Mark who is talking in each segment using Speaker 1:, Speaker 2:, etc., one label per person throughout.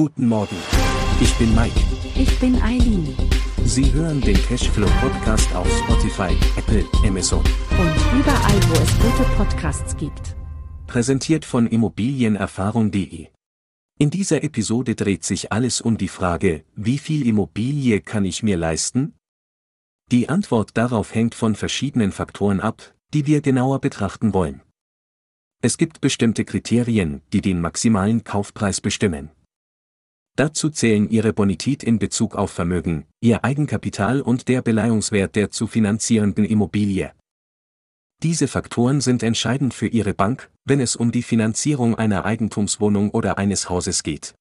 Speaker 1: Guten Morgen. Ich bin Mike.
Speaker 2: Ich bin Eileen.
Speaker 1: Sie hören den Cashflow Podcast auf Spotify, Apple, Amazon.
Speaker 2: Und überall, wo es gute Podcasts gibt.
Speaker 1: Präsentiert von Immobilienerfahrung.de. In dieser Episode dreht sich alles um die Frage, wie viel Immobilie kann ich mir leisten? Die Antwort darauf hängt von verschiedenen Faktoren ab, die wir genauer betrachten wollen. Es gibt bestimmte Kriterien, die den maximalen Kaufpreis bestimmen. Dazu zählen ihre Bonität in Bezug auf Vermögen, ihr Eigenkapital und der Beleihungswert der zu finanzierenden Immobilie. Diese Faktoren sind entscheidend für Ihre Bank, wenn es um die Finanzierung einer Eigentumswohnung oder eines Hauses geht.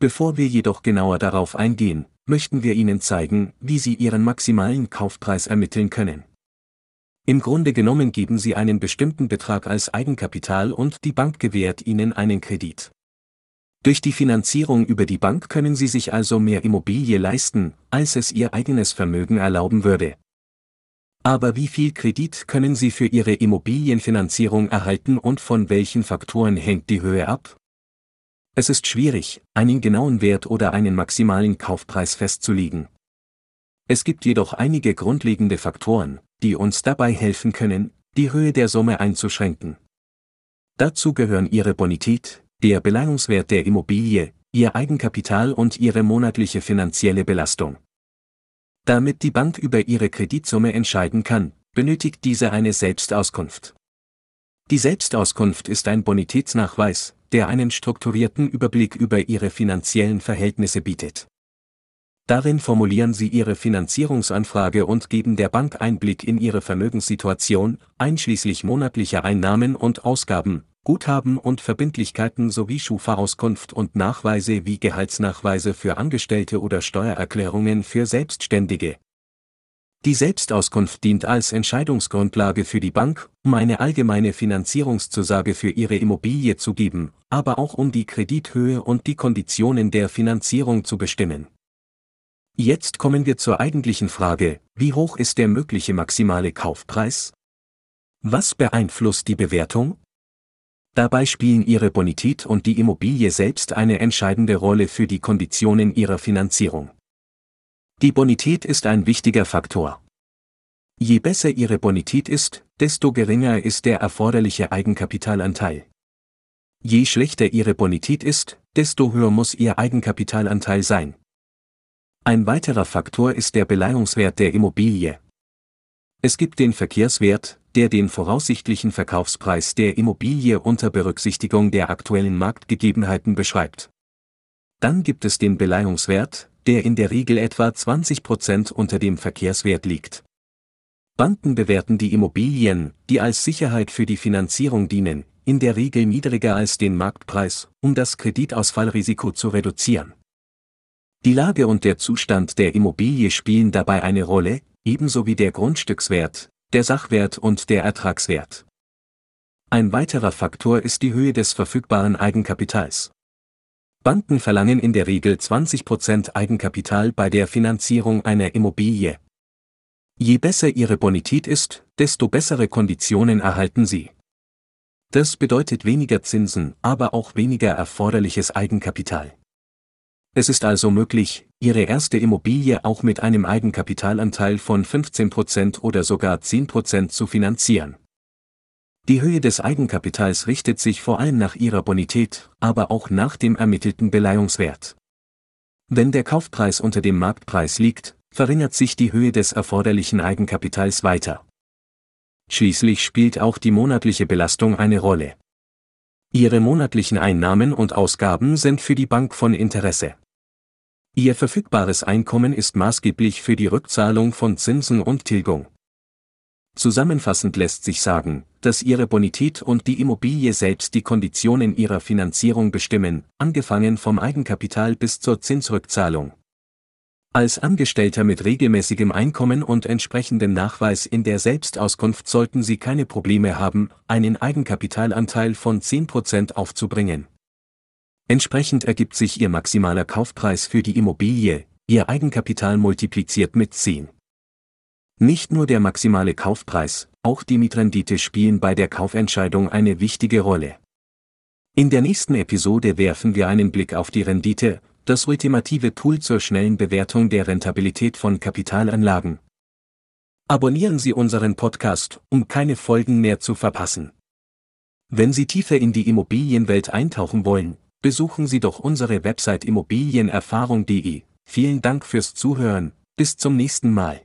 Speaker 1: Bevor wir jedoch genauer darauf eingehen, möchten wir Ihnen zeigen, wie Sie Ihren maximalen Kaufpreis ermitteln können. Im Grunde genommen geben Sie einen bestimmten Betrag als Eigenkapital und die Bank gewährt Ihnen einen Kredit. Durch die Finanzierung über die Bank können Sie sich also mehr Immobilie leisten, als es Ihr eigenes Vermögen erlauben würde. Aber wie viel Kredit können Sie für Ihre Immobilienfinanzierung erhalten und von welchen Faktoren hängt die Höhe ab? Es ist schwierig, einen genauen Wert oder einen maximalen Kaufpreis festzulegen. Es gibt jedoch einige grundlegende Faktoren, die uns dabei helfen können, die Höhe der Summe einzuschränken. Dazu gehören ihre Bonität, der Beleihungswert der Immobilie, ihr Eigenkapital und ihre monatliche finanzielle Belastung. Damit die Bank über ihre Kreditsumme entscheiden kann, benötigt diese eine Selbstauskunft. Die Selbstauskunft ist ein Bonitätsnachweis, der einen strukturierten Überblick über ihre finanziellen Verhältnisse bietet. Darin formulieren Sie Ihre Finanzierungsanfrage und geben der Bank Einblick in Ihre Vermögenssituation, einschließlich monatlicher Einnahmen und Ausgaben, Guthaben und Verbindlichkeiten sowie Schufa-Auskunft und Nachweise wie Gehaltsnachweise für Angestellte oder Steuererklärungen für Selbstständige. Die Selbstauskunft dient als Entscheidungsgrundlage für die Bank, um eine allgemeine Finanzierungszusage für ihre Immobilie zu geben, aber auch um die Kredithöhe und die Konditionen der Finanzierung zu bestimmen. Jetzt kommen wir zur eigentlichen Frage, wie hoch ist der mögliche maximale Kaufpreis? Was beeinflusst die Bewertung? Dabei spielen Ihre Bonität und die Immobilie selbst eine entscheidende Rolle für die Konditionen Ihrer Finanzierung. Die Bonität ist ein wichtiger Faktor. Je besser Ihre Bonität ist, desto geringer ist der erforderliche Eigenkapitalanteil. Je schlechter Ihre Bonität ist, desto höher muss Ihr Eigenkapitalanteil sein. Ein weiterer Faktor ist der Beleihungswert der Immobilie. Es gibt den Verkehrswert, der den voraussichtlichen Verkaufspreis der Immobilie unter Berücksichtigung der aktuellen Marktgegebenheiten beschreibt. Dann gibt es den Beleihungswert, der in der Regel etwa 20% unter dem Verkehrswert liegt. Banken bewerten die Immobilien, die als Sicherheit für die Finanzierung dienen, in der Regel niedriger als den Marktpreis, um das Kreditausfallrisiko zu reduzieren. Die Lage und der Zustand der Immobilie spielen dabei eine Rolle, ebenso wie der Grundstückswert, der Sachwert und der Ertragswert. Ein weiterer Faktor ist die Höhe des verfügbaren Eigenkapitals. Banken verlangen in der Regel 20% Eigenkapital bei der Finanzierung einer Immobilie. Je besser ihre Bonität ist, desto bessere Konditionen erhalten sie. Das bedeutet weniger Zinsen, aber auch weniger erforderliches Eigenkapital. Es ist also möglich, Ihre erste Immobilie auch mit einem Eigenkapitalanteil von 15% oder sogar 10% zu finanzieren. Die Höhe des Eigenkapitals richtet sich vor allem nach Ihrer Bonität, aber auch nach dem ermittelten Beleihungswert. Wenn der Kaufpreis unter dem Marktpreis liegt, verringert sich die Höhe des erforderlichen Eigenkapitals weiter. Schließlich spielt auch die monatliche Belastung eine Rolle. Ihre monatlichen Einnahmen und Ausgaben sind für die Bank von Interesse. Ihr verfügbares Einkommen ist maßgeblich für die Rückzahlung von Zinsen und Tilgung. Zusammenfassend lässt sich sagen, dass Ihre Bonität und die Immobilie selbst die Konditionen Ihrer Finanzierung bestimmen, angefangen vom Eigenkapital bis zur Zinsrückzahlung. Als Angestellter mit regelmäßigem Einkommen und entsprechendem Nachweis in der Selbstauskunft sollten Sie keine Probleme haben, einen Eigenkapitalanteil von 10% aufzubringen. Entsprechend ergibt sich Ihr maximaler Kaufpreis für die Immobilie, Ihr Eigenkapital multipliziert mit 10. Nicht nur der maximale Kaufpreis, auch die Mietrendite spielen bei der Kaufentscheidung eine wichtige Rolle. In der nächsten Episode werfen wir einen Blick auf die Rendite, das ultimative Tool zur schnellen Bewertung der Rentabilität von Kapitalanlagen. Abonnieren Sie unseren Podcast, um keine Folgen mehr zu verpassen. Wenn Sie tiefer in die Immobilienwelt eintauchen wollen, besuchen Sie doch unsere Website immobilienerfahrung.de. Vielen Dank fürs Zuhören, bis zum nächsten Mal.